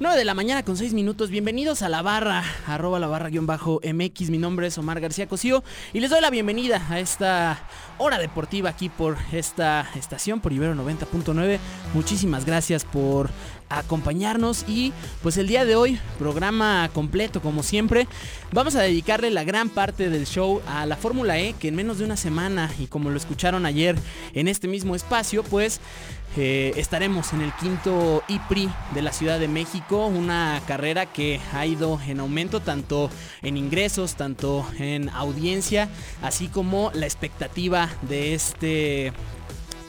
9 de la mañana con 6 minutos. Bienvenidos a la barra, arroba la barra guion bajo MX. Mi nombre es Omar García Cosío y les doy la bienvenida a esta hora deportiva aquí por esta estación, por Ibero 90.9. Muchísimas gracias por acompañarnos y pues el día de hoy, programa completo como siempre, vamos a dedicarle la gran parte del show a la Fórmula E que en menos de una semana y como lo escucharon ayer en este mismo espacio, pues eh, estaremos en el quinto IPRI de la Ciudad de México, una carrera que ha ido en aumento tanto en ingresos, tanto en audiencia, así como la expectativa de este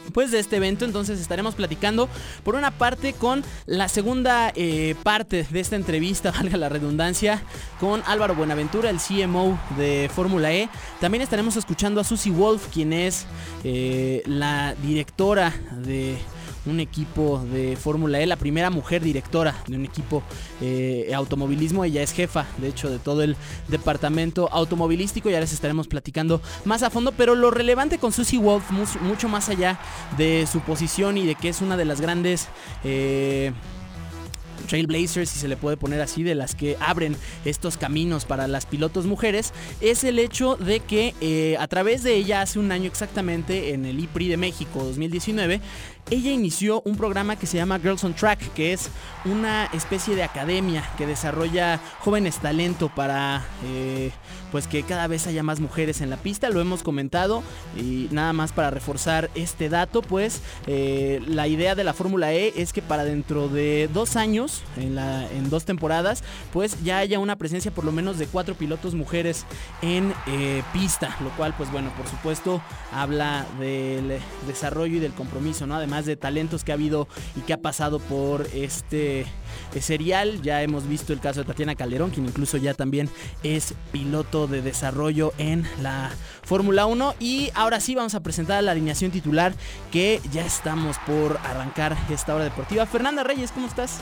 pues de este evento. Entonces estaremos platicando por una parte con la segunda eh, parte de esta entrevista, valga la redundancia, con Álvaro Buenaventura, el CMO de Fórmula E. También estaremos escuchando a Susie Wolf, quien es eh, la directora de un equipo de Fórmula E, la primera mujer directora de un equipo eh, automovilismo. Ella es jefa, de hecho, de todo el departamento automovilístico. Ya les estaremos platicando más a fondo. Pero lo relevante con Susie Wolf, mucho más allá de su posición y de que es una de las grandes... Eh, trailblazers, si se le puede poner así, de las que abren estos caminos para las pilotos mujeres, es el hecho de que eh, a través de ella hace un año exactamente en el IPRI de México 2019, ella inició un programa que se llama Girls on Track, que es una especie de academia que desarrolla jóvenes talento para eh, pues que cada vez haya más mujeres en la pista. Lo hemos comentado y nada más para reforzar este dato, pues eh, la idea de la Fórmula E es que para dentro de dos años, en, la, en dos temporadas, pues ya haya una presencia por lo menos de cuatro pilotos mujeres en eh, pista, lo cual pues bueno, por supuesto habla del desarrollo y del compromiso, ¿no? Además de talentos que ha habido y que ha pasado por este eh, serial. Ya hemos visto el caso de Tatiana Calderón, quien incluso ya también es piloto de desarrollo en la Fórmula 1. Y ahora sí vamos a presentar la alineación titular que ya estamos por arrancar esta hora deportiva. Fernanda Reyes, ¿cómo estás?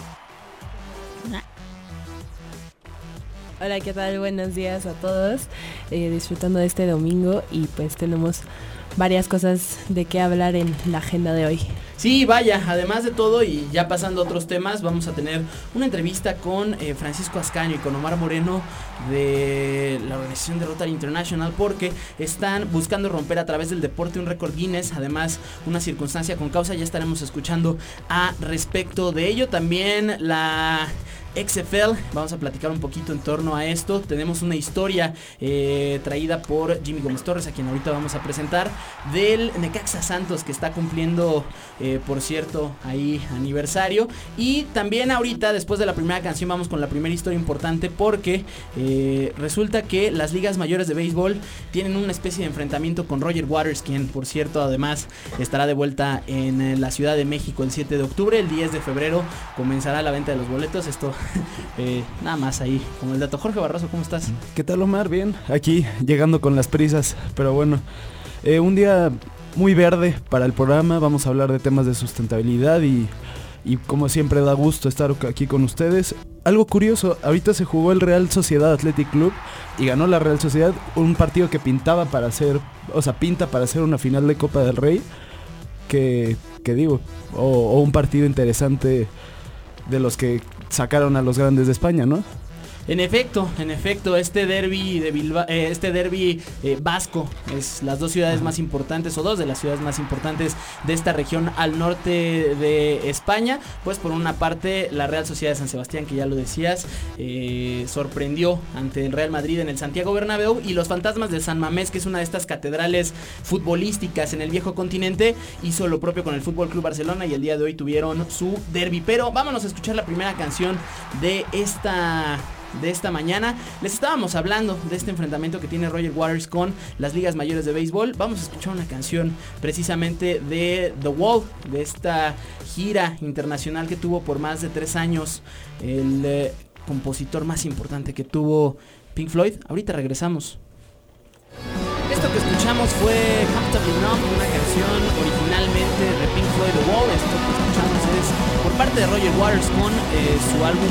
Hola, ¿qué tal? Buenos días a todos. Eh, disfrutando de este domingo y pues tenemos varias cosas de qué hablar en la agenda de hoy. Sí, vaya, además de todo y ya pasando a otros temas, vamos a tener una entrevista con eh, Francisco Ascaño y con Omar Moreno de la organización de Rotary International porque están buscando romper a través del deporte un récord Guinness, además una circunstancia con causa, ya estaremos escuchando a respecto de ello. También la XFL. Vamos a platicar un poquito en torno a esto. Tenemos una historia eh, traída por Jimmy Gómez Torres, a quien ahorita vamos a presentar, del Necaxa Santos, que está cumpliendo, eh, por cierto, ahí aniversario. Y también ahorita, después de la primera canción, vamos con la primera historia importante, porque eh, resulta que las ligas mayores de béisbol tienen una especie de enfrentamiento con Roger Waters, quien, por cierto, además estará de vuelta en la Ciudad de México el 7 de octubre. El 10 de febrero comenzará la venta de los boletos. Esto Eh, nada más ahí, como el dato. Jorge Barroso, ¿cómo estás? ¿Qué tal Omar? Bien, aquí llegando con las prisas, pero bueno, eh, un día muy verde para el programa, vamos a hablar de temas de sustentabilidad y, y como siempre da gusto estar aquí con ustedes. Algo curioso, ahorita se jugó el Real Sociedad Athletic Club y ganó la Real Sociedad un partido que pintaba para hacer, o sea, pinta para hacer una final de Copa del Rey, que, que digo, o un partido interesante de los que sacaron a los grandes de España, ¿no? En efecto, en efecto, este derby de Bilbao, eh, este derby eh, vasco es las dos ciudades más importantes o dos de las ciudades más importantes de esta región al norte de España. Pues por una parte la Real Sociedad de San Sebastián, que ya lo decías, eh, sorprendió ante el Real Madrid en el Santiago Bernabéu y los Fantasmas de San Mamés, que es una de estas catedrales futbolísticas en el viejo continente, hizo lo propio con el Fútbol Club Barcelona y el día de hoy tuvieron su derby. Pero vámonos a escuchar la primera canción de esta de esta mañana. Les estábamos hablando de este enfrentamiento que tiene Roger Waters con las ligas mayores de béisbol. Vamos a escuchar una canción precisamente de The Wall, de esta gira internacional que tuvo por más de tres años el eh, compositor más importante que tuvo Pink Floyd. Ahorita regresamos. Esto que escuchamos fue Comfortably Numb, una canción originalmente de Pink Floyd Wall. Esto que escuchamos es por parte de Roger Waters con eh, su álbum,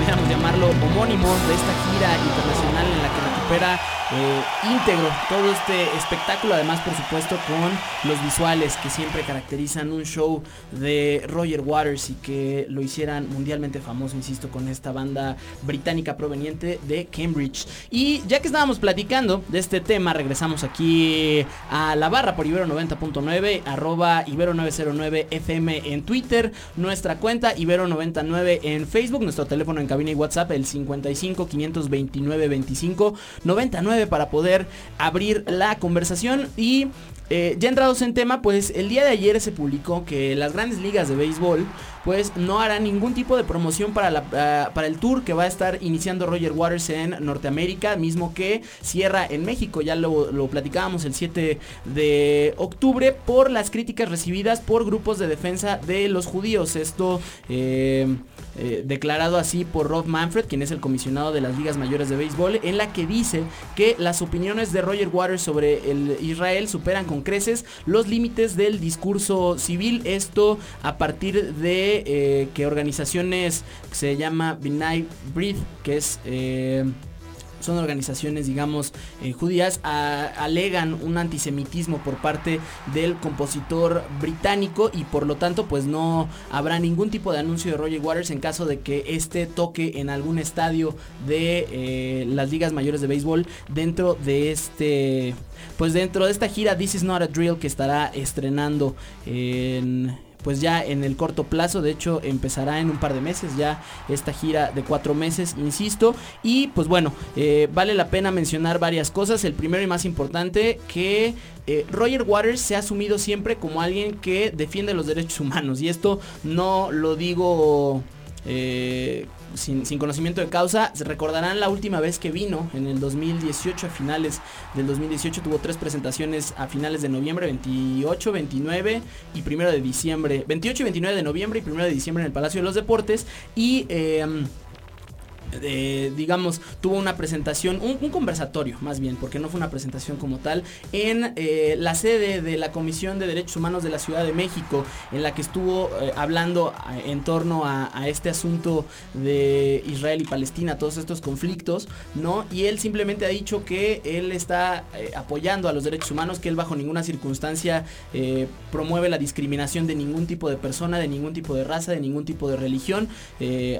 pudiéramos llamarlo homónimo, de esta gira internacional en la que recupera eh, íntegro todo este espectáculo, además por supuesto con los visuales que siempre caracterizan un show de Roger Waters y que lo hicieran mundialmente famoso, insisto, con esta banda británica proveniente de Cambridge. Y ya que estábamos platicando de este tema, regresamos aquí a la barra por Ibero 90.9, arroba Ibero 909 FM en Twitter, nuestra cuenta Ibero 99 en Facebook, nuestro teléfono en cabina y WhatsApp el 55 529 25 99 para poder abrir la conversación. Y eh, ya entrados en tema, pues el día de ayer se publicó que las grandes ligas de béisbol pues no harán ningún tipo de promoción para, la, ah, para el tour que va a estar iniciando Roger Waters en Norteamérica, mismo que cierra en México, ya lo, lo platicábamos el 7 de octubre, por las críticas recibidas por grupos de defensa de los judíos. Esto... Eh, eh, declarado así por Rob Manfred, quien es el comisionado de las ligas mayores de béisbol, en la que dice que las opiniones de Roger Waters sobre el Israel superan con creces los límites del discurso civil. Esto a partir de eh, que organizaciones se llama Binay Breed, que es... Eh, son organizaciones, digamos, eh, judías, alegan un antisemitismo por parte del compositor británico y por lo tanto pues no habrá ningún tipo de anuncio de Roger Waters en caso de que este toque en algún estadio de las ligas mayores de béisbol dentro de este, pues dentro de esta gira This is not a drill que estará estrenando en pues ya en el corto plazo, de hecho empezará en un par de meses ya esta gira de cuatro meses, insisto, y pues bueno, eh, vale la pena mencionar varias cosas, el primero y más importante que eh, Roger Waters se ha asumido siempre como alguien que defiende los derechos humanos. Y esto no lo digo... Eh, sin, conocimiento de causa. Recordarán la última vez que vino, en el 2018, a finales del 2018, tuvo tres presentaciones a finales de noviembre, 28, 29 y primero de diciembre. 28 y 29 de noviembre y primero de diciembre en el Palacio de los Deportes. Y... Em, eh, digamos, tuvo una presentación, un, conversatorio más bien, porque no fue una presentación como tal, en eh, la sede de la Comisión de Derechos Humanos de la Ciudad de México, en la que estuvo eh, hablando en torno a, este asunto de Israel y Palestina, todos estos conflictos, ¿no? Y él simplemente ha dicho que él está apoyando a los derechos humanos, que él bajo ninguna circunstancia promueve la discriminación de ningún tipo de persona, de ningún tipo de raza, de ningún tipo de religión.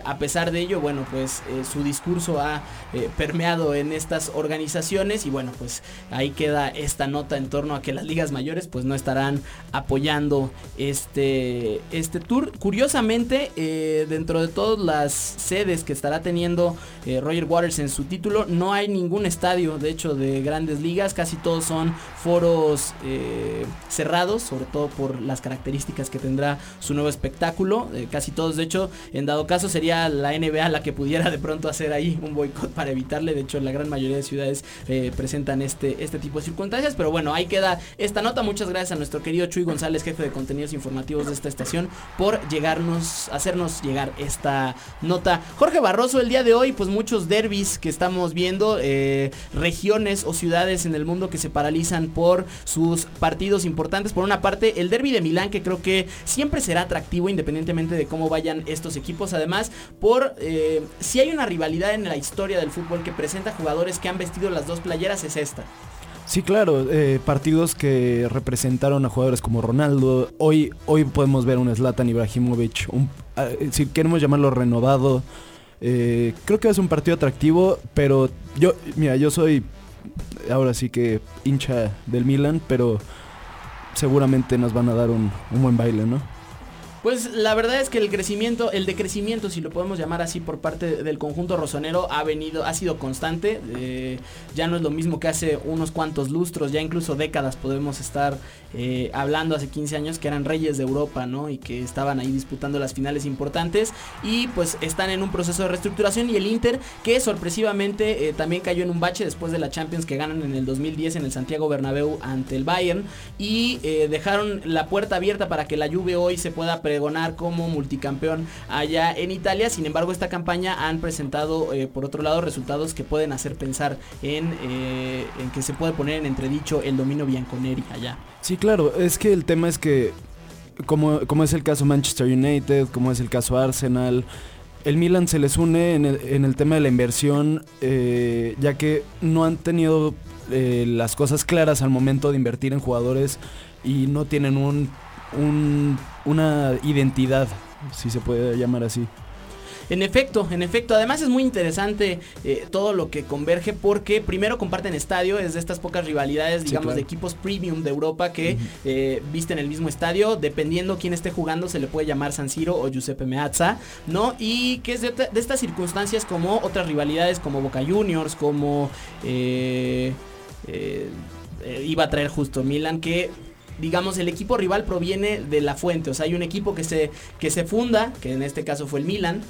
a pesar de ello, bueno, pues su discurso ha eh, permeado en estas organizaciones y bueno, pues ahí queda esta nota en torno a que las ligas mayores pues no estarán apoyando este, este tour. Curiosamente, eh, dentro de todas las sedes que estará teniendo eh, Roger Waters en su título, no hay ningún estadio, de hecho, de grandes ligas, casi todos son foros cerrados, sobre todo por las características que tendrá su nuevo espectáculo. casi todos, de hecho, en dado caso sería la NBA la que pudiera de pronto hacer ahí un boicot para evitarle. De hecho, la gran mayoría de ciudades eh, presentan este, este tipo de circunstancias. Pero bueno, ahí queda esta nota. Muchas gracias a nuestro querido Chuy González, jefe de contenidos informativos de esta estación, por llegarnos, hacernos llegar esta nota. Jorge Barroso, el día de hoy, pues muchos derbis que estamos viendo, eh, regiones o ciudades en el mundo que se paralizan por sus partidos importantes. Por una parte, el derby de Milán, que creo que siempre será atractivo independientemente de cómo vayan estos equipos. Además, por eh, si hay una rivalidad en la historia del fútbol que presenta jugadores que han vestido las dos playeras es esta. Sí, claro, eh, partidos que representaron a jugadores como Ronaldo. Hoy, hoy podemos ver un Zlatan Ibrahimovic, ah, si queremos llamarlo renovado. Eh, creo que es un partido atractivo, pero yo, mira, yo soy ahora sí que hincha del Milan, pero seguramente nos van a dar un, un buen baile, ¿no? Pues la verdad es que el crecimiento, el decrecimiento, si lo podemos llamar así, por parte del conjunto rosonero ha venido, ha sido constante. Eh, ya no es lo mismo que hace unos cuantos lustros, ya incluso décadas podemos estar eh, hablando hace 15 años que eran reyes de Europa, ¿no? Y que estaban ahí disputando las finales importantes y pues están en un proceso de reestructuración y el Inter que sorpresivamente eh, también cayó en un bache después de la Champions que ganan en el 2010 en el Santiago Bernabéu ante el Bayern y dejaron la puerta abierta para que la Juve hoy se pueda pregonar como multicampeón allá en Italia. Sin embargo, esta campaña han presentado, eh, por otro lado, resultados que pueden hacer pensar en, eh, en que se puede poner en entredicho el dominio bianconeri allá. Sí, claro, es que el tema es que como, como es el caso Manchester United, como es el caso Arsenal, el Milan se les une en el, tema de la inversión, eh, ya que no han tenido las cosas claras al momento de invertir en jugadores y no tienen un, un- una identidad, si se puede llamar así. En efecto, en efecto. Además es muy interesante eh, todo lo que converge porque primero comparten estadio, es de estas pocas rivalidades, Sí, digamos, claro. de equipos premium de Europa que eh, visten el mismo estadio. Dependiendo quién esté jugando, se le puede llamar San Siro o Giuseppe Meazza, ¿no? Y que es de, estas circunstancias como otras rivalidades como Boca Juniors, como... eh, eh, iba a traer justo Milan, que digamos el equipo rival proviene de la fuente, o sea, hay un equipo que se, que se funda, que en este caso fue el Milan,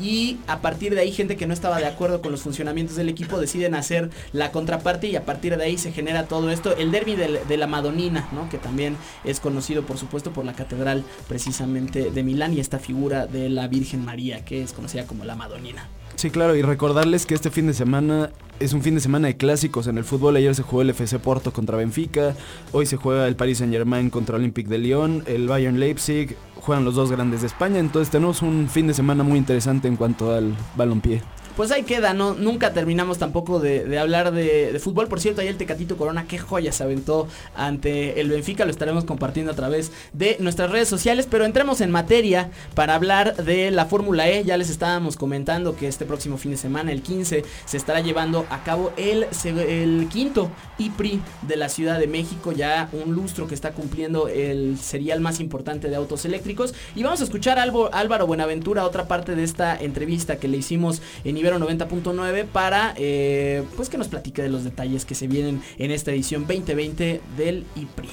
y a partir de ahí gente que no estaba de acuerdo con los funcionamientos del equipo deciden hacer la contraparte y a partir de ahí se genera todo esto, el derby de, de la Madonina, ¿no? que también es conocido por supuesto por la catedral precisamente de Milán y esta figura de la Virgen María que es conocida como la Madonina. Sí, claro, y recordarles que este fin de semana es un fin de semana de clásicos en el fútbol. Ayer se jugó el FC Porto contra Benfica, hoy se juega el Paris Saint Germain contra Olympique de Lyon, el Bayern Leipzig, juegan los dos grandes de España, entonces tenemos un fin de semana muy interesante en cuanto al balompié. Pues ahí queda, ¿no? Nunca terminamos tampoco de, hablar de, fútbol. Por cierto, ahí el Tecatito Corona, qué joya se aventó ante el Benfica. Lo estaremos compartiendo a través de nuestras redes sociales. Pero entremos en materia para hablar de la Fórmula E. Ya les estábamos comentando que este próximo fin de semana, el 15, se estará llevando a cabo el, el quinto IPRI de la Ciudad de México. Ya un lustro que está cumpliendo el serial más importante de autos eléctricos. Y vamos a escuchar a Álvaro Buenaventura, otra parte de esta entrevista que le hicimos en Ibero 90.9 para eh, pues que nos platique de los detalles que se vienen en esta edición 2020 del IPRI.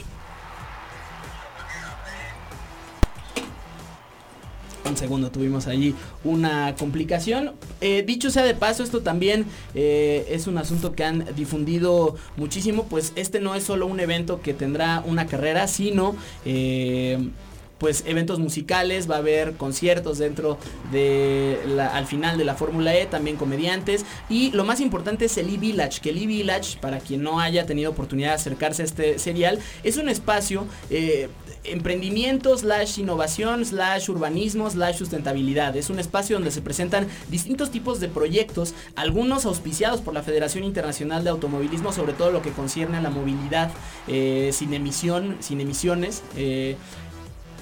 Un segundo, tuvimos allí una complicación. Eh, dicho sea de paso, esto también eh, es un asunto que han difundido muchísimo, pues este no es solo un evento que tendrá una carrera, sino... pues eventos musicales, va a haber conciertos dentro de al final de la Fórmula E, también comediantes y lo más importante es el E-Village, que el E-Village, para quien no haya tenido oportunidad de acercarse a este serial, es un espacio eh, emprendimiento slash innovación slash urbanismo slash sustentabilidad. Es un espacio donde se presentan distintos tipos de proyectos, algunos auspiciados por la Federación Internacional de Automovilismo, sobre todo lo que concierne a la movilidad eh, sin emisión, sin emisiones. eh,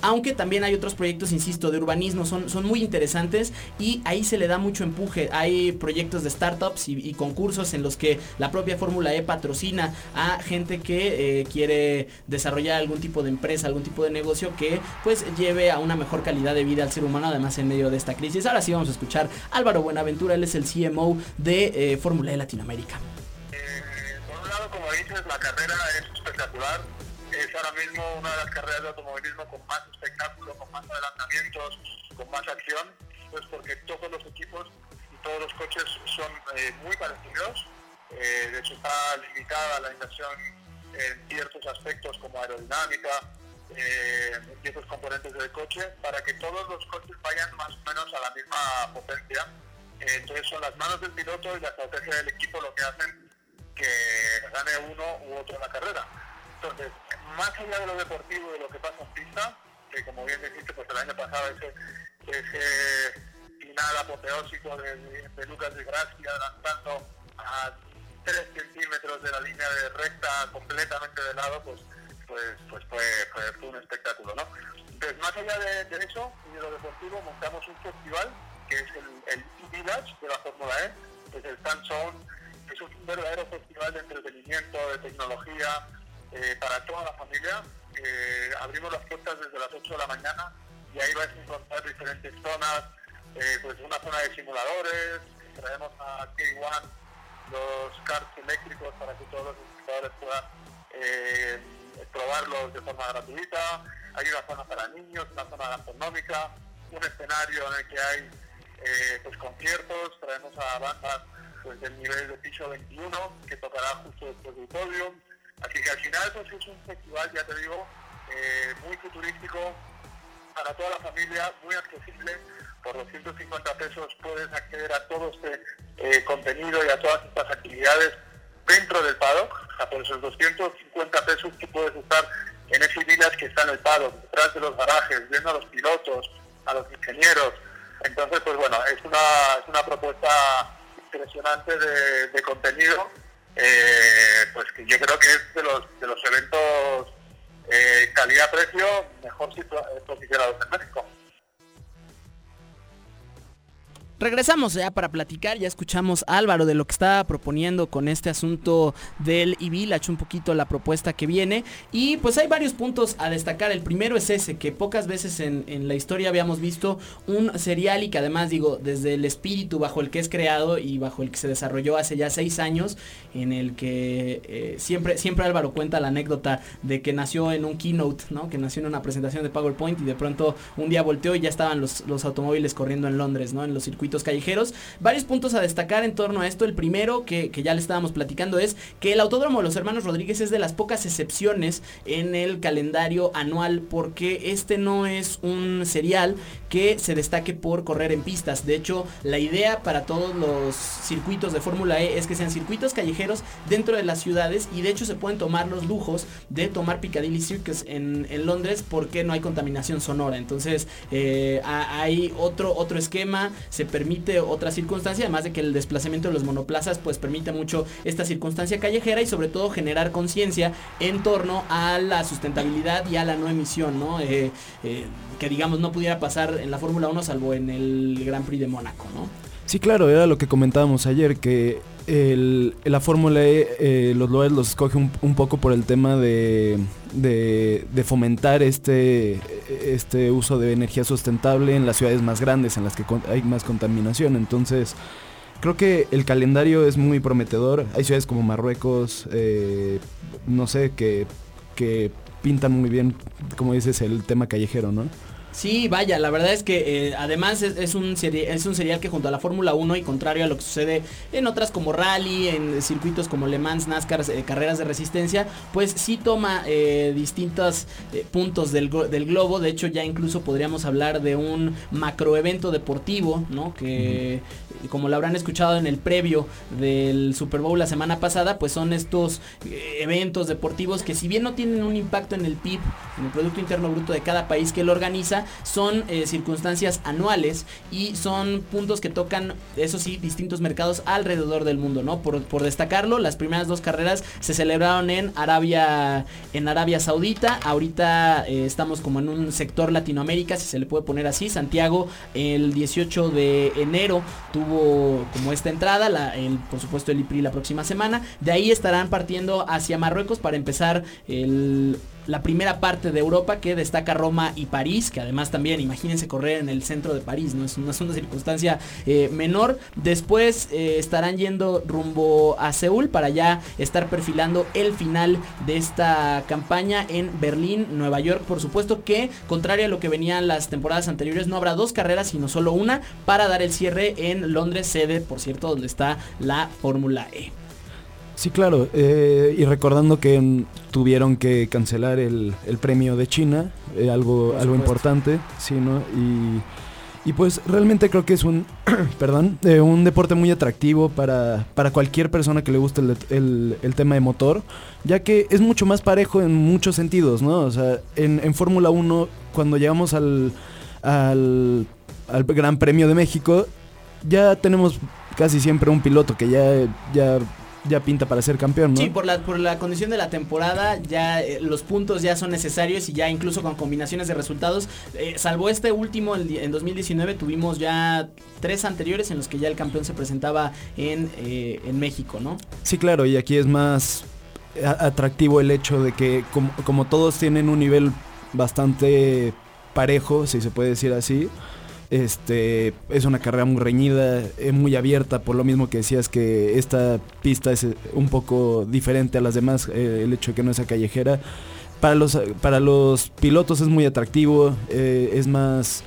aunque también hay otros proyectos, insisto, de urbanismo, son, son muy interesantes y ahí se le da mucho empuje. Hay proyectos de startups y, concursos en los que la propia Fórmula E patrocina a gente que eh, quiere desarrollar algún tipo de empresa, algún tipo de negocio que pues lleve a una mejor calidad de vida al ser humano, además en medio de esta crisis. Ahora sí vamos a escuchar a Álvaro Buenaventura, él es el CMO de eh, Fórmula E Latinoamérica. Eh, por un lado, como dices, la carrera es espectacular. Es ahora mismo una de las carreras de automovilismo con más espectáculo, con más adelantamientos, con más acción. Pues porque todos los equipos y todos los coches son eh, muy parecidos. Eh, de hecho, está limitada la inversión en ciertos aspectos como aerodinámica, eh, ciertos componentes del coche, para que todos los coches vayan más o menos a la misma potencia. Eh, entonces son las manos del piloto y la estrategia del equipo lo que hacen que gane uno u otro en la carrera. Entonces, más allá de lo deportivo de lo que pasa en pista, que como bien dijiste, pues el año pasado ese, ese final apoteósico de, Lucas de Gracia lanzando a 3 centímetros de la línea de recta completamente de lado, pues pues pues fue, un espectáculo, ¿no? Entonces, más allá de, eso y de lo deportivo, montamos un festival que es el, E-Village de la Fórmula E, es el Fan Zone, es un verdadero festival de entretenimiento, de tecnología, eh, para toda la familia. Eh, abrimos las puertas desde las 8 de la mañana y ahí vais a encontrar diferentes zonas, eh, pues una zona de simuladores, traemos a K1 los karts eléctricos para que todos los espectadores puedan probarlos de forma gratuita. Hay una zona para niños, una zona gastronómica, un escenario en el que hay pues conciertos, traemos a bandas pues del nivel de piso 21 que tocará justo después del podio. Así que al final pues es un festival, ya te digo, eh, muy futurístico para toda la familia, muy accesible. Por 250 pesos puedes acceder a todo este eh, contenido y a todas estas actividades dentro del paddock. Sea, por esos 250 pesos tú puedes estar en ese Vilas que está en el paro, detrás de los garajes, viendo a los pilotos, a los ingenieros. Entonces, pues bueno, es una, es una propuesta impresionante de, contenido, eh, pues que yo creo que es de los, de los eventos eh, calidad-precio mejor posicionados en México. Regresamos ya para platicar, ya escuchamos a Álvaro de lo que está proponiendo con este asunto del e-village, un poquito la propuesta que viene. Y pues hay varios puntos a destacar. El primero es ese, que pocas veces en, la historia habíamos visto un serial y que además digo, desde el espíritu bajo el que es creado y bajo el que se desarrolló hace ya seis años, en el que eh, siempre, siempre Álvaro cuenta la anécdota de que nació en un keynote, ¿no? Que nació en una presentación de PowerPoint y de pronto un día volteó y ya estaban los, los automóviles corriendo en Londres, ¿no? En los circuitos callejeros. Varios puntos a destacar en torno a esto. El primero, que, ya le estábamos platicando, es que el Autódromo de los Hermanos Rodríguez es de las pocas excepciones en el calendario anual porque este no es un serial que se destaque por correr en pistas. De hecho, la idea para todos los circuitos de Fórmula E es que sean circuitos callejeros dentro de las ciudades y de hecho se pueden tomar los lujos de tomar Piccadilly Circus en, Londres porque no hay contaminación sonora. Entonces eh, hay otro, otro esquema, otra circunstancia, además de que el desplazamiento de los monoplazas pues permite mucho esta circunstancia callejera y sobre todo generar conciencia en torno a la sustentabilidad y a la no emisión, ¿no? Eh, eh, que digamos no pudiera pasar en la Fórmula 1 salvo en el Gran Prix de Mónaco, ¿no? Sí, claro, era lo que comentábamos ayer, que la Fórmula E, eh, los lugares los escoge un, poco por el tema de, fomentar este, este uso de energía sustentable en las ciudades más grandes, en las que hay más contaminación. Entonces, creo que el calendario es muy prometedor. Hay ciudades como Marruecos, eh, no sé, que pintan muy bien, como dices, el tema callejero, ¿no? Sí, vaya, la verdad es que eh, además es, un es un serial que junto a la Fórmula 1 y contrario a lo que sucede en otras como rally, en circuitos como Le Mans, NASCAR, eh, carreras de resistencia, pues sí toma eh, distintos puntos del, del, globo. De hecho, ya incluso podríamos hablar de un macroevento deportivo, ¿no? Que como lo habrán escuchado en el previo del Super Bowl la semana pasada, pues son estos eventos deportivos que si bien no tienen un impacto en el PIB, en el Producto Interno Bruto de cada país que lo organiza, son eh, circunstancias anuales y son puntos que tocan, eso sí, distintos mercados alrededor del mundo, ¿no? Por, destacarlo, las primeras dos carreras se celebraron en Arabia, en Arabia Saudita. Ahorita eh, estamos como en un sector Latinoamérica, si se le puede poner así. Santiago el 18 de enero tuvo como esta entrada, la, el, por supuesto el IPRI la próxima semana. De ahí estarán partiendo hacia Marruecos para empezar el la primera parte de Europa que destaca Roma y París, que además también, imagínense correr en el centro de París, no es una, circunstancia eh, menor. Después eh, estarán yendo rumbo a Seúl para ya estar perfilando el final de esta campaña en Berlín, Nueva York, por supuesto que, contrario a lo que venían las temporadas anteriores, no habrá dos carreras, sino solo una para dar el cierre en Londres, sede, por cierto, donde está la Fórmula E. Sí, claro. Eh, y recordando que tuvieron que cancelar el, premio de China, eh, algo, algo importante, sí, ¿no? Y, pues realmente creo que es un, perdón, eh, un deporte muy atractivo para, para cualquier persona que le guste el, tema de motor, ya que es mucho más parejo en muchos sentidos, ¿no? O sea, en, en Fórmula 1, cuando llegamos al, al, al Gran Premio de México, ya tenemos casi siempre un piloto que ya, ya ya pinta para ser campeón, ¿no? Sí, por la, por la condición de la temporada, ya eh, los puntos ya son necesarios y ya incluso con combinaciones de resultados, eh, salvo este último en 2019, tuvimos ya tres anteriores en los que ya el campeón se presentaba en, eh, en México, ¿no? Sí, claro, y aquí es más atractivo el hecho de que como, como todos tienen un nivel bastante parejo, si se puede decir así, este, es una carrera muy reñida, eh, muy abierta, por lo mismo que decías que esta pista es eh, un poco diferente a las demás, eh, el hecho de que no sea callejera. Para los, para los pilotos es muy atractivo, es más,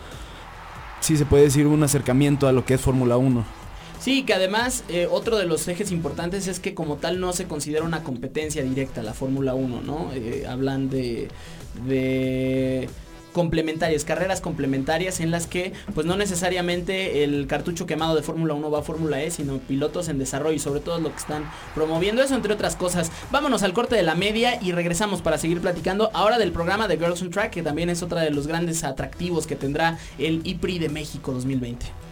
si se puede decir, un acercamiento a lo que es Fórmula 1. Sí, que además otro de los ejes importantes es que como tal no se considera una competencia directa la Fórmula 1, ¿no? hablan de, de complementarias, carreras complementarias en las que pues no necesariamente el cartucho quemado de Fórmula 1 va a Fórmula E, sino pilotos en desarrollo y sobre todo lo que están promoviendo eso entre otras cosas. Vámonos al corte de la media y regresamos para seguir platicando ahora del programa de Girls on Track, que también es otra de los grandes atractivos que tendrá el IPRI de México 2020.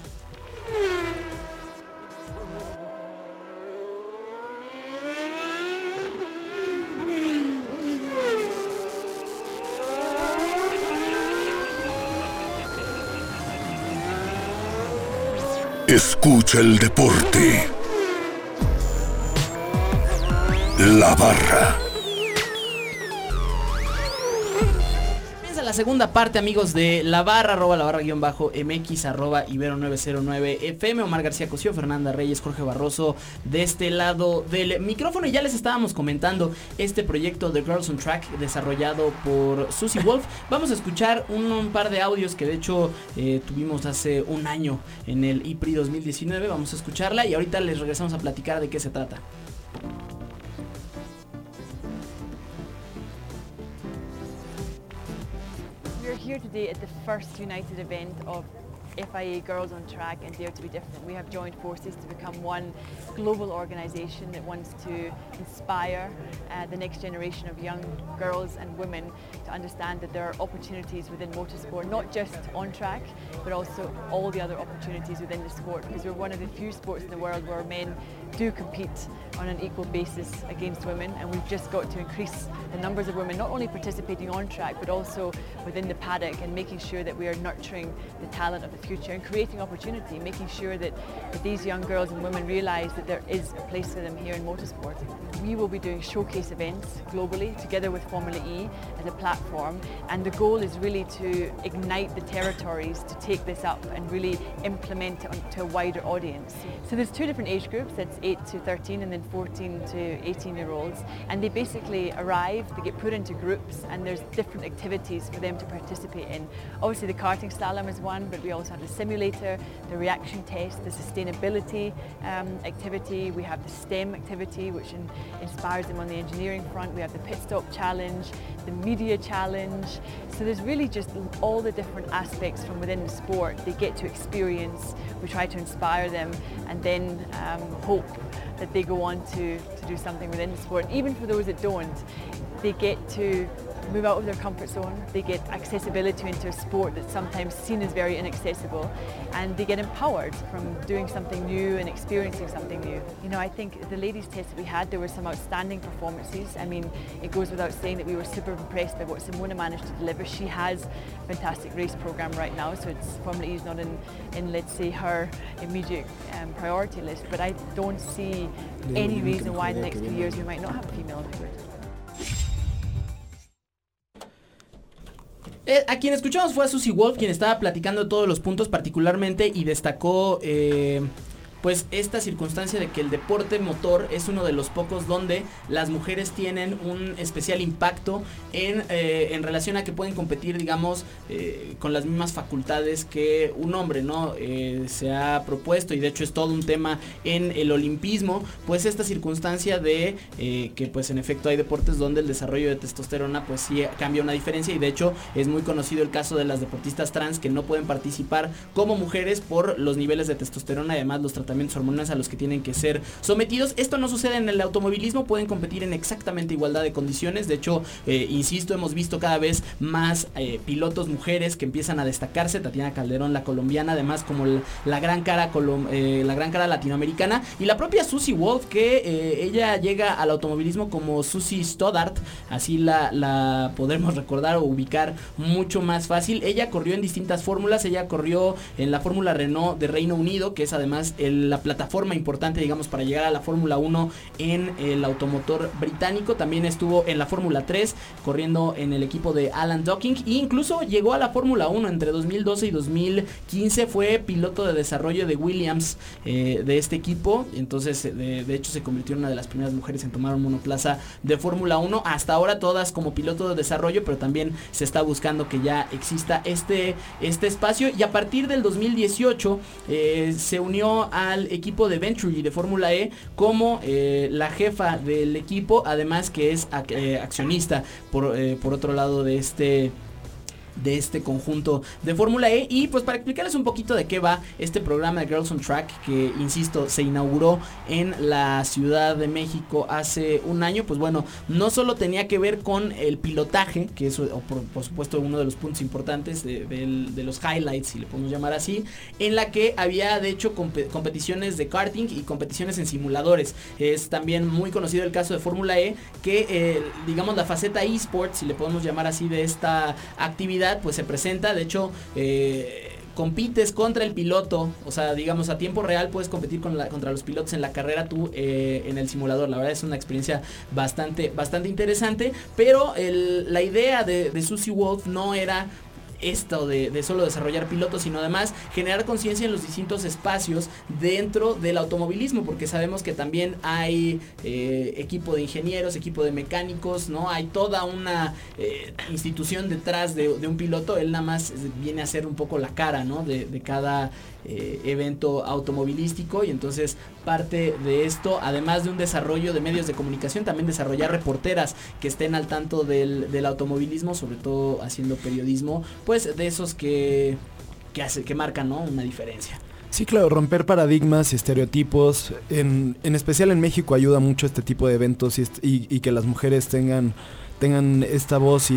Escucha el deporte. La barra. La segunda parte, amigos, de la barra, arroba la barra guion bajo MX, arroba Ibero 909 FM, Omar García Cosío, Fernanda Reyes, Jorge Barroso, de este lado del micrófono. Y ya les estábamos comentando este proyecto de Girls on Track desarrollado por Susie Wolf. Vamos a escuchar un, par de audios que de hecho eh, tuvimos hace un año en el IPRI 2019. Vamos a escucharla y ahorita les regresamos a platicar de qué se trata. Here today at the first United event of FIA Girls on Track and Dare to be Different. We have joined forces to become one global organisation that wants to inspire uh, the next generation of young girls and women to understand that there are opportunities within motorsport, not just on track, but also all the other opportunities within the sport because we're one of the few sports in the world where men do compete on an equal basis against women and we've just got to increase the numbers of women not only participating on track but also within the paddock and making sure that we are nurturing the talent of the future and creating opportunity, making sure that, that these young girls and women realise that there is a place for them here in motorsport. We will be doing showcase events globally together with Formula E as a platform and the goal is really to ignite the territories to take this up and really implement it to a wider audience. So there's two different age groups, that's 8 to 13 and then 14 to 18 year olds and they basically arrive, they get put into groups and there's different activities for them to participate in. Obviously the karting slalom is one but we also have the simulator, the reaction test, the sustainability um, activity, we have the STEM activity which in, inspires them on the engineering front, we have the pit stop challenge, the media challenge. So there's really just all the different aspects from within the sport they get to experience. We try to inspire them and then um, hope that they go on to, to do something within the sport. Even for those that don't, they get to move out of their comfort zone, they get accessibility into a sport that's sometimes seen as very inaccessible, and they get empowered from doing something new and experiencing something new. You know, I think the ladies' test that we had, there were some outstanding performances. I mean, it goes without saying that we were super impressed by what Simona managed to deliver. She has a fantastic race program right now, so it's Formula E is not in, in let's say, her immediate um, priority list, but I don't see any reason why in the next few years we might not have a female on the grid. Eh, a quien escuchamos fue a Susie Wolf, quien estaba platicando todos los puntos particularmente y destacó eh, pues esta circunstancia de que el deporte motor es uno de los pocos donde las mujeres tienen un especial impacto en, eh, en relación a que pueden competir, digamos, eh, con las mismas facultades que un hombre, ¿no? Eh, se ha propuesto y de hecho es todo un tema en el olimpismo, pues esta circunstancia de que pues en efecto hay deportes donde el desarrollo de testosterona pues sí cambia una diferencia y de hecho es muy conocido el caso de las deportistas trans que no pueden participar como mujeres por los niveles de testosterona y además los tratamientos tratamientos hormonales a los que tienen que ser sometidos. Esto no sucede en el automovilismo, pueden competir en exactamente igualdad de condiciones. De hecho, eh, insisto, hemos visto cada vez más eh, pilotos mujeres que empiezan a destacarse. Tatiana Calderón, la colombiana, además como la, gran cara eh, la gran cara latinoamericana y la propia Susie Wolf que ella llega al automovilismo como Susie Stoddart, así la, la podremos recordar o ubicar mucho más fácil. Ella corrió en distintas fórmulas, ella corrió en la fórmula Renault de Reino Unido, que es además el la plataforma importante, digamos, para llegar a la Fórmula 1 en el automotor británico. También estuvo en la Fórmula 3, corriendo en el equipo de Alan Docking. E incluso llegó a la Fórmula 1 entre 2012 y 2015. Fue piloto de desarrollo de Williams eh, de este equipo. Entonces, eh, de, hecho, se convirtió en una de las primeras mujeres en tomar un monoplaza de Fórmula 1. Hasta ahora todas como piloto de desarrollo, pero también se está buscando que ya exista este, este espacio. Y a partir del 2018 eh, se unió a equipo de Venturi de Fórmula E como eh, la jefa del equipo, además que es eh, accionista por, eh, por otro lado de este de este conjunto de Fórmula E. Y pues para explicarles un poquito de qué va este programa de Girls on Track que insisto se inauguró en la Ciudad de México hace un año pues bueno no solo tenía que ver con el pilotaje que es por, supuesto uno de los puntos importantes de, los highlights si le podemos llamar así en la que había de hecho competiciones de karting y competiciones en simuladores. Es también muy conocido el caso de Fórmula E que eh, digamos la faceta esports si le podemos llamar así de esta actividad pues se presenta, de hecho... Eh, compites contra el piloto, o sea, digamos a tiempo real puedes competir contra los pilotos en la carrera tú eh, en el simulador. La verdad es una experiencia bastante, bastante interesante, pero la idea de, de Susie Wolf no era esto de, solo desarrollar pilotos, sino además generar conciencia en los distintos espacios dentro del automovilismo, porque sabemos que también hay eh, equipo de ingenieros, equipo de mecánicos, ¿no? Hay toda una eh, institución detrás de, un piloto, él nada más viene a ser un poco la cara, ¿no? De, de cada eh, evento automovilístico y entonces parte de esto, además de un desarrollo de medios de comunicación, también desarrollar reporteras que estén al tanto del, del automovilismo, sobre todo haciendo periodismo, pues de esos que, que, hace, que marcan ¿no? una diferencia. Sí, claro, romper paradigmas y estereotipos, en, en, especial en México ayuda mucho este tipo de eventos y, y, que las mujeres tengan, tengan esta voz y,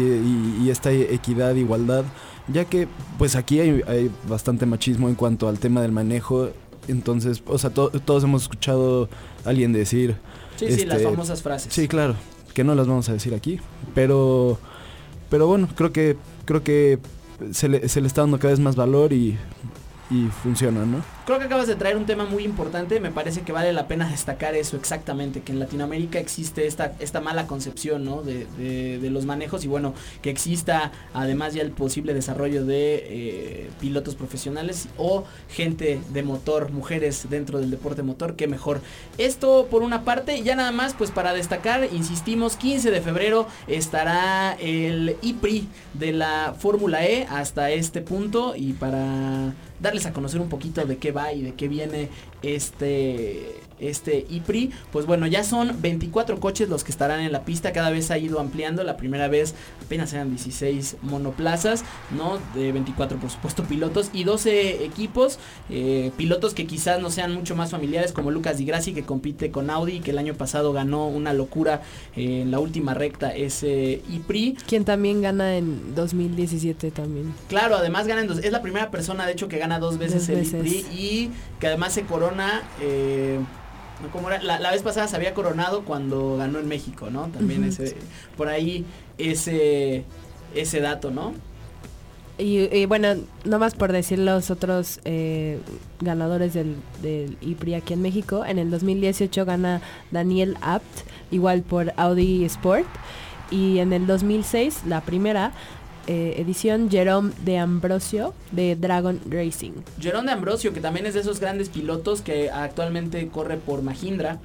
y esta equidad, igualdad ya que pues aquí hay, bastante machismo en cuanto al tema del manejo. Entonces, o sea, todos hemos escuchado a alguien decir... Sí, sí, las este, famosas frases. Sí, claro, que no las vamos a decir aquí. Pero, pero bueno, creo que, creo que se le, se le está dando cada vez más valor y, y funciona, ¿no? Creo que acabas de traer un tema muy importante, me parece que vale la pena destacar eso exactamente, que en Latinoamérica existe esta, esta mala concepción ¿no? de, de, los manejos y bueno, que exista además ya el posible desarrollo de eh, pilotos profesionales o gente de motor, mujeres dentro del deporte motor, que mejor. Esto por una parte, ya nada más pues para destacar, insistimos, 15 de febrero estará el IPRI de la Fórmula E hasta este punto y para darles a conocer un poquito de qué va y de qué viene este este IPRI, pues bueno, ya son 24 coches los que estarán en la pista, cada vez ha ido ampliando, la primera vez apenas eran 16 monoplazas, ¿no? De 24 por supuesto pilotos y 12 equipos, eh, pilotos que quizás no sean mucho más familiares como Lucas Di Grassi que compite con Audi, que el año pasado ganó una locura en la última recta ese IPRI. Quien también gana en 2017 también. Claro, además gana en dos, es la primera persona de hecho que gana dos veces el IPRI y que además se corona... Eh, la, vez pasada se había coronado cuando ganó en México, ¿no? También ese, por ahí ese, ese dato, ¿no? Y, bueno, nomás por decir los otros eh, ganadores del, del, IPRI aquí en México, en el 2018 gana Daniel Apt, igual por Audi Sport, y en el 2006, la primera, eh, edición Jerome de Ambrosio de Dragon Racing. Jerome de Ambrosio, que también es de esos grandes pilotos que actualmente corre por Mahindra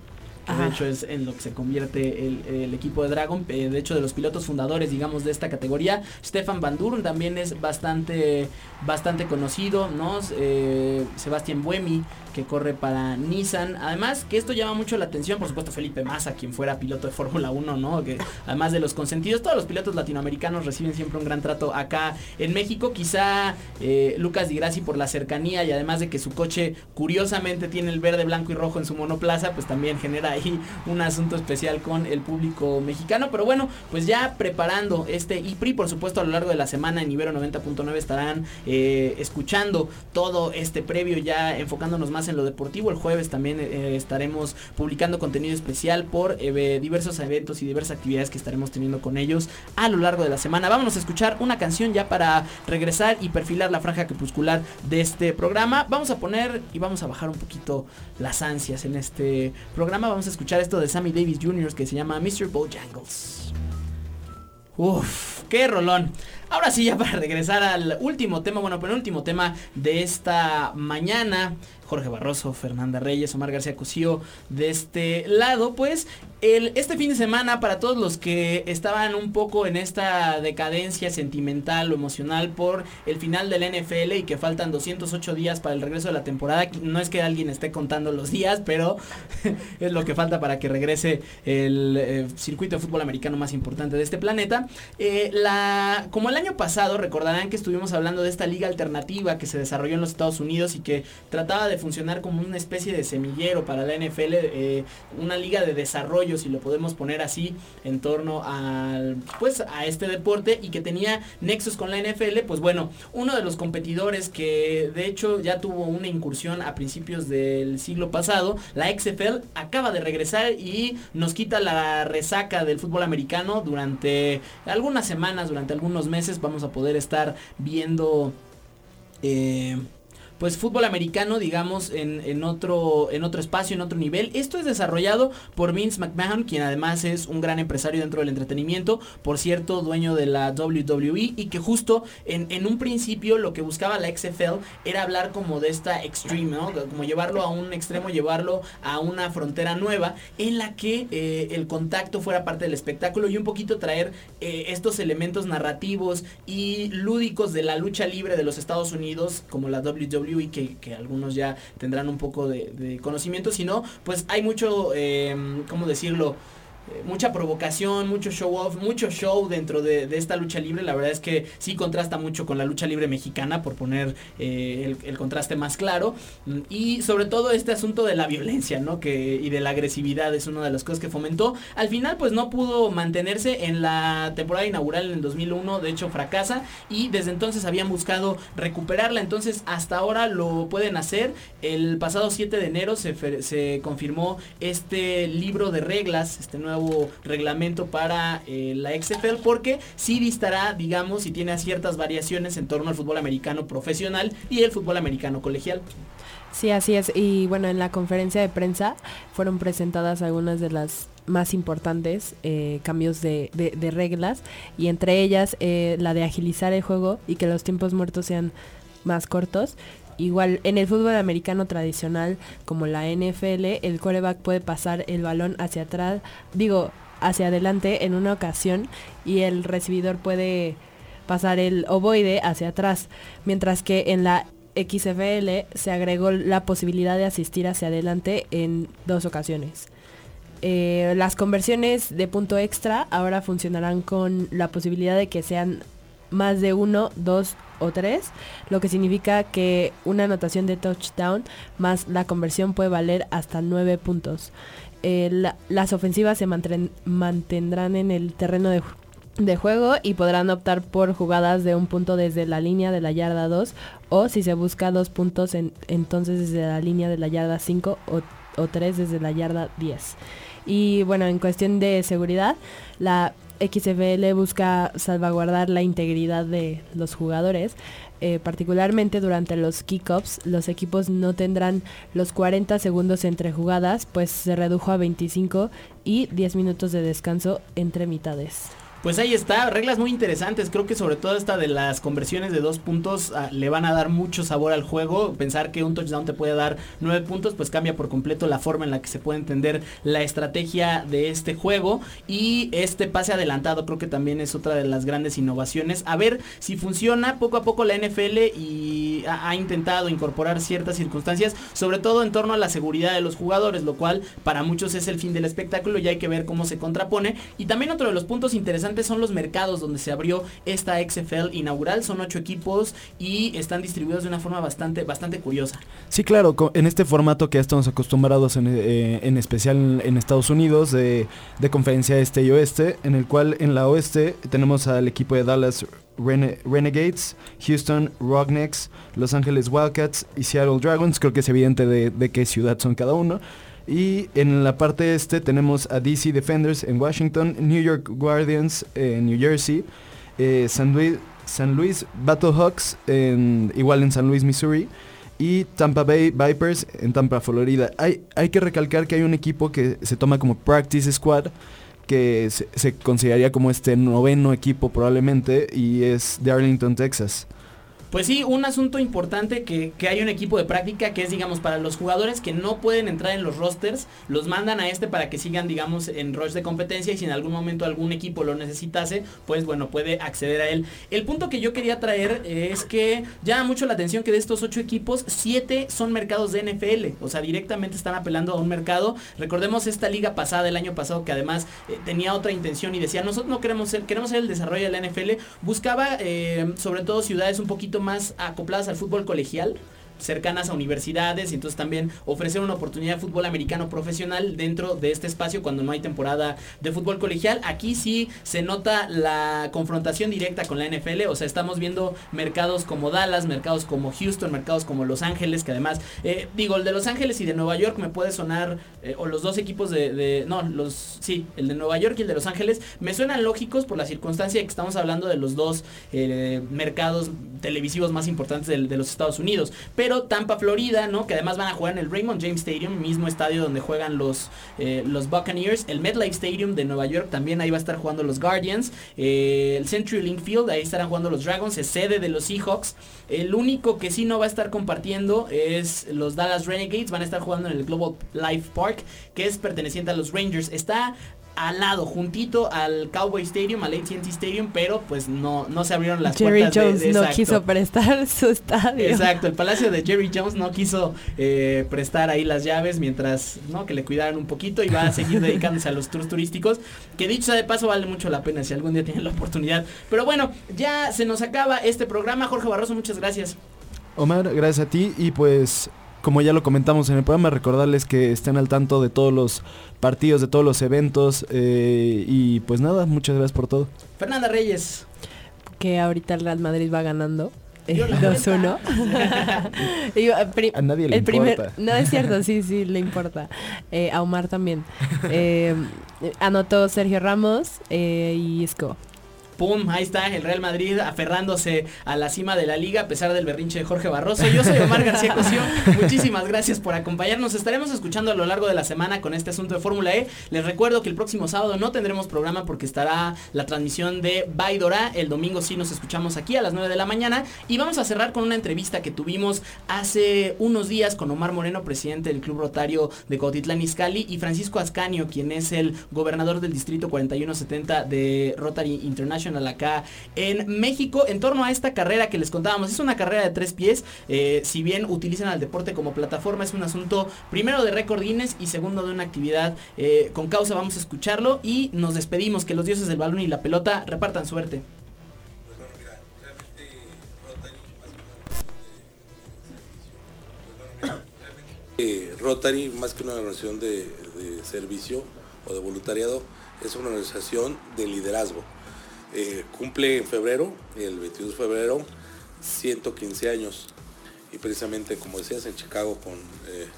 de hecho es en lo que se convierte el, equipo de Dragon, eh, de hecho de los pilotos fundadores, digamos, de esta categoría. Stefan Van Duren también es bastante, bastante conocido, ¿no? Eh, Sebastián Buemi, que corre para Nissan. Además, que esto llama mucho la atención, por supuesto, Felipe Massa, quien fuera piloto de Fórmula 1, ¿no? Que además de los consentidos, todos los pilotos latinoamericanos reciben siempre un gran trato acá en México. Quizá eh, Lucas Di Grassi por la cercanía y además de que su coche curiosamente tiene el verde, blanco y rojo en su monoplaza, pues también genera ahí un asunto especial con el público mexicano. Pero bueno, pues ya preparando este IPRI, por supuesto a lo largo de la semana en Ibero 90.9 estarán eh, escuchando todo este previo, ya enfocándonos más en lo deportivo. El jueves también eh, estaremos publicando contenido especial por eh, diversos eventos y diversas actividades que estaremos teniendo con ellos a lo largo de la semana. Vámonos a escuchar una canción ya para regresar y perfilar la franja crepuscular de este programa. Vamos a poner y vamos a bajar un poquito las ansias en este programa. Vamos a escuchar esto de Sammy Davis Jr. que se llama Mr. Bojangles. Uf, qué rolón. Ahora sí, ya para regresar al último tema, bueno, último tema de esta mañana Jorge Barroso, Fernanda Reyes, Omar García Cosío de este lado, pues el, este fin de semana para todos los que estaban un poco en esta decadencia sentimental o emocional por el final del NFL y que faltan 208 días para el regreso de la temporada, no es que alguien esté contando los días, pero es lo que falta para que regrese el eh, circuito de fútbol americano más importante de este planeta. Eh, la, como el año pasado, recordarán que estuvimos hablando de esta liga alternativa que se desarrolló en los Estados Unidos y que trataba de funcionar como una especie de semillero para la NFL, eh, una liga de desarrollo, si lo podemos poner así, en torno al, pues, a este deporte y que tenía nexos con la NFL, pues bueno, uno de los competidores que de hecho ya tuvo una incursión a principios del siglo pasado, la XFL, acaba de regresar y nos quita la resaca del fútbol americano durante algunas semanas, durante algunos meses, vamos a poder estar viendo... Eh, pues fútbol americano, digamos, en, otro, en otro espacio, en otro nivel. Esto es desarrollado por Vince McMahon, quien además es un gran empresario dentro del entretenimiento, por cierto, dueño de la WWE, y que justo en, un principio lo que buscaba la XFL era hablar como de esta extreme, ¿no? Como llevarlo a un extremo, llevarlo a una frontera nueva en la que eh, el contacto fuera parte del espectáculo y un poquito traer eh, estos elementos narrativos y lúdicos de la lucha libre de los Estados Unidos, como la WWE y que, algunos ya tendrán un poco de, conocimiento, sino pues hay mucho, eh, ¿cómo decirlo? Eh, mucha provocación, mucho show off, mucho show dentro de, esta lucha libre. La verdad es que sí contrasta mucho con la lucha libre mexicana, por poner eh, el, contraste más claro. Mm, y sobre todo este asunto de la violencia, ¿no? Que, y de la agresividad es una de las cosas que fomentó. Al final, pues no pudo mantenerse en la temporada inaugural en el 2001, de hecho fracasa. Y desde entonces habían buscado recuperarla. Entonces hasta ahora lo pueden hacer. El pasado 7 de enero se, se confirmó este libro de reglas, este nuevo reglamento para eh, la XFL porque sí distará, digamos, y tiene ciertas variaciones en torno al fútbol americano profesional y el fútbol americano colegial. Sí, así es. Y bueno, en la conferencia de prensa fueron presentadas algunas de las más importantes eh, cambios de, reglas y entre ellas eh, la de agilizar el juego y que los tiempos muertos sean más cortos Igual en el fútbol americano tradicional como la NFL, el coreback puede pasar el balón hacia atrás, digo, hacia adelante en una ocasión y el recibidor puede pasar el ovoide hacia atrás, mientras que en la XFL se agregó la posibilidad de asistir hacia adelante en dos ocasiones. Eh, las conversiones de punto extra ahora funcionarán con la posibilidad de que sean más de uno, dos o tres, lo que significa que una anotación de touchdown más la conversión puede valer hasta nueve puntos. Eh, las ofensivas se mantendrán en el terreno de, juego y podrán optar por jugadas de un punto desde la línea de la yarda 2 o si se busca dos puntos entonces desde la línea de la yarda 5 o, o 3 desde la yarda 10. Y bueno, en cuestión de seguridad, la XFL busca salvaguardar la integridad de los jugadores. Eh, particularmente durante los kickoffs, los equipos no tendrán los 40 segundos entre jugadas, pues se redujo a 25 y 10 minutos de descanso entre mitades. Pues ahí está, reglas muy interesantes. Creo que sobre todo esta de las conversiones de dos puntos ah, le van a dar mucho sabor al juego. Pensar que un touchdown te puede dar nueve puntos, pues cambia por completo la forma en la que se puede entender la estrategia de este juego. Y este pase adelantado creo que también es otra de las grandes innovaciones. A ver si funciona. Poco a poco la NFL y ha, ha intentado incorporar ciertas circunstancias, sobre todo en torno a la seguridad de los jugadores, lo cual para muchos es el fin del espectáculo y hay que ver cómo se contrapone. Y también otro de los puntos interesantes son los mercados donde se abrió esta XFL inaugural. Son ocho equipos y están distribuidos de una forma bastante, bastante curiosa. Sí, claro, en este formato que ya estamos acostumbrados en, eh, especial en Estados Unidos de, conferencia este y oeste, en el cual en la oeste tenemos al equipo de Dallas Renegades, Houston Rocknecks, Los Angeles Wildcats y Seattle Dragons. Creo que es evidente de, de qué ciudad son cada uno. Y en la parte este tenemos a DC Defenders en Washington, New York Guardians en New Jersey, eh, San, Luis, San Luis Battlehawks igual en San Luis, Missouri, y Tampa Bay Vipers en Tampa, Florida. Hay, hay que recalcar que hay un equipo que se toma como Practice Squad, que se consideraría como este noveno equipo probablemente, y es de Arlington, Texas. Pues sí, un asunto importante que, que hay un equipo de práctica que es, digamos, para los jugadores que no pueden entrar en los rosters, los mandan a este para que sigan, digamos, en rush de competencia y si en algún momento algún equipo lo necesitase, pues bueno, puede acceder a él. El punto que yo quería traer es que llama mucho la atención que de estos ocho equipos, siete son mercados de NFL, o sea, directamente están apelando a un mercado. Recordemos esta liga pasada, el año pasado, que además eh, tenía otra intención y decía, nosotros no queremos ser, queremos ser el desarrollo de la NFL, buscaba eh, sobre todo ciudades un poquito más acopladas al fútbol colegial cercanas a universidades y entonces también ofrecer una oportunidad de fútbol americano profesional dentro de este espacio cuando no hay temporada de fútbol colegial. Aquí sí se nota la confrontación directa con la NFL, o sea, estamos viendo mercados como Dallas, mercados como Houston, mercados como Los Ángeles, que además, eh, digo, el de Los Ángeles y de Nueva York me puede sonar, eh, o los dos equipos de, no, los, sí, el de Nueva York y el de Los Ángeles, me suenan lógicos por la circunstancia de que estamos hablando de los dos eh, mercados televisivos más importantes de, de los Estados Unidos. Pero pero Tampa, Florida, ¿no? Que además van a jugar en el Raymond James Stadium, mismo estadio donde juegan los, eh, los Buccaneers. El MetLife Stadium de Nueva York también ahí va a estar jugando los Guardians. Eh, el Century Link Field, ahí estarán jugando los Dragons, es sede de los Seahawks. El único que sí no va a estar compartiendo es los Dallas Renegades, van a estar jugando en el Global Life Park, que es perteneciente a los Rangers. Está al lado, juntito al Cowboy Stadium, al AT&T Stadium, pero pues no, no se abrieron las Jerry puertas. Jones no quiso prestar su estadio. Exacto, el palacio de Jerry Jones no quiso eh, prestar ahí las llaves mientras, ¿no? Que le cuidaran un poquito y va a seguir dedicándose a los tours turísticos, que dicho sea de paso vale mucho la pena si algún día tienen la oportunidad. Pero bueno, ya se nos acaba este programa. Jorge Barroso, muchas gracias. Omar, gracias a ti y pues como ya lo comentamos en el programa, recordarles que estén al tanto de todos los partidos, de todos los eventos. Eh, y pues nada, muchas gracias por todo. Fernanda Reyes. Que ahorita el Real Madrid va ganando. 2-1. Eh, a nadie le el importa. no es cierto, sí, sí, le importa. Eh, a Omar también. anotó Sergio Ramos y Isco. ¡Pum! Ahí está el Real Madrid aferrándose a la cima de la liga a pesar del berrinche de Jorge Barroso. Yo soy Omar García Cosío. Muchísimas gracias por acompañarnos. Estaremos escuchando a lo largo de la semana con este asunto de Fórmula E. Les recuerdo que el próximo sábado no tendremos programa porque estará la transmisión de Baidora. El domingo sí nos escuchamos aquí a las 9 de la mañana. Y vamos a cerrar con una entrevista que tuvimos hace unos días con Omar Moreno, presidente del Club Rotario de Cotitlán Izcalli, y Francisco Ascanio, quien es el gobernador del Distrito 4170 de Rotary International acá en México en torno a esta carrera que les contábamos. Es una carrera de tres pies. Eh, si bien utilizan al deporte como plataforma, es un asunto primero de récord Guinness y segundo de una actividad eh, con causa. Vamos a escucharlo y nos despedimos. Que los dioses del balón y la pelota repartan suerte. Rotary, más que una organización de, servicio o de voluntariado, es una organización de liderazgo. Eh, cumple en febrero, el 22 de febrero, 115 años. Y precisamente, como decías, en Chicago con eh,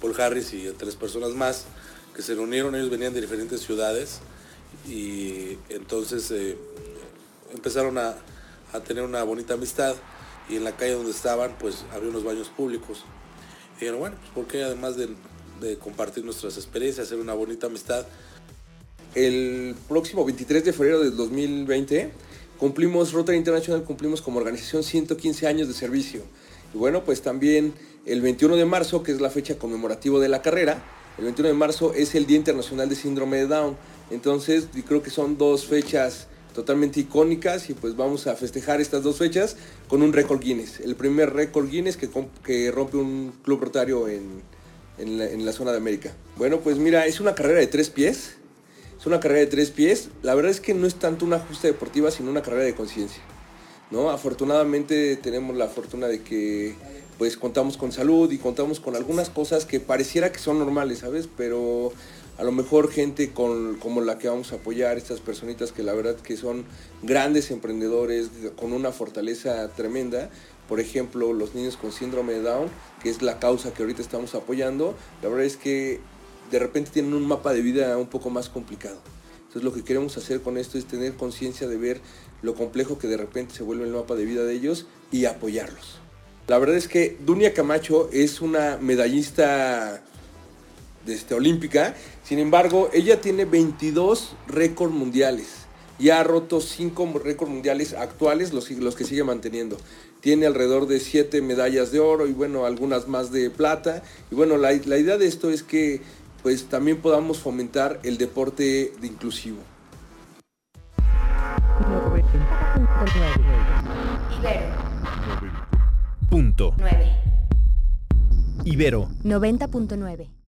Paul Harris y tres personas más que se reunieron, ellos venían de diferentes ciudades y entonces eh, empezaron a, tener una bonita amistad y en la calle donde estaban pues había unos baños públicos. Y dijeron, bueno, pues porque además de, de compartir nuestras experiencias, hacer una bonita amistad, el próximo 23 de febrero del 2020 cumplimos, Rotary International cumplimos como organización 115 años de servicio. Y bueno, pues también el 21 de marzo, que es la fecha conmemorativa de la carrera, el 21 de marzo es el Día Internacional de Síndrome de Down. Entonces, creo que son dos fechas totalmente icónicas y pues vamos a festejar estas dos fechas con un récord Guinness. El primer récord Guinness que, rompe un club rotario en la zona de América. Bueno, pues mira, es una carrera de tres pies una carrera de tres pies. La verdad es que no es tanto una justa deportiva, sino una carrera de conciencia. ¿no? Afortunadamente tenemos la fortuna de que pues contamos con salud y contamos con algunas cosas que pareciera que son normales, ¿sabes? Pero a lo mejor gente con, como la que vamos a apoyar, estas personitas que la verdad que son grandes emprendedores, con una fortaleza tremenda, por ejemplo, los niños con síndrome de Down, que es la causa que ahorita estamos apoyando, la verdad es que de repente tienen un mapa de vida un poco más complicado. Entonces lo que queremos hacer con esto es tener conciencia de ver lo complejo que de repente se vuelve el mapa de vida de ellos y apoyarlos. La verdad es que Dunia Camacho es una medallista de este, olímpica, sin embargo ella tiene 22 récords mundiales y ha roto 5 récords mundiales actuales, los, los que sigue manteniendo tiene alrededor de 7 medallas de oro y bueno, algunas más de plata. Y bueno, la, la, idea de esto es que pues también podamos fomentar el deporte de inclusivo. Ibero. Punto. 9. Ibero. 90.9.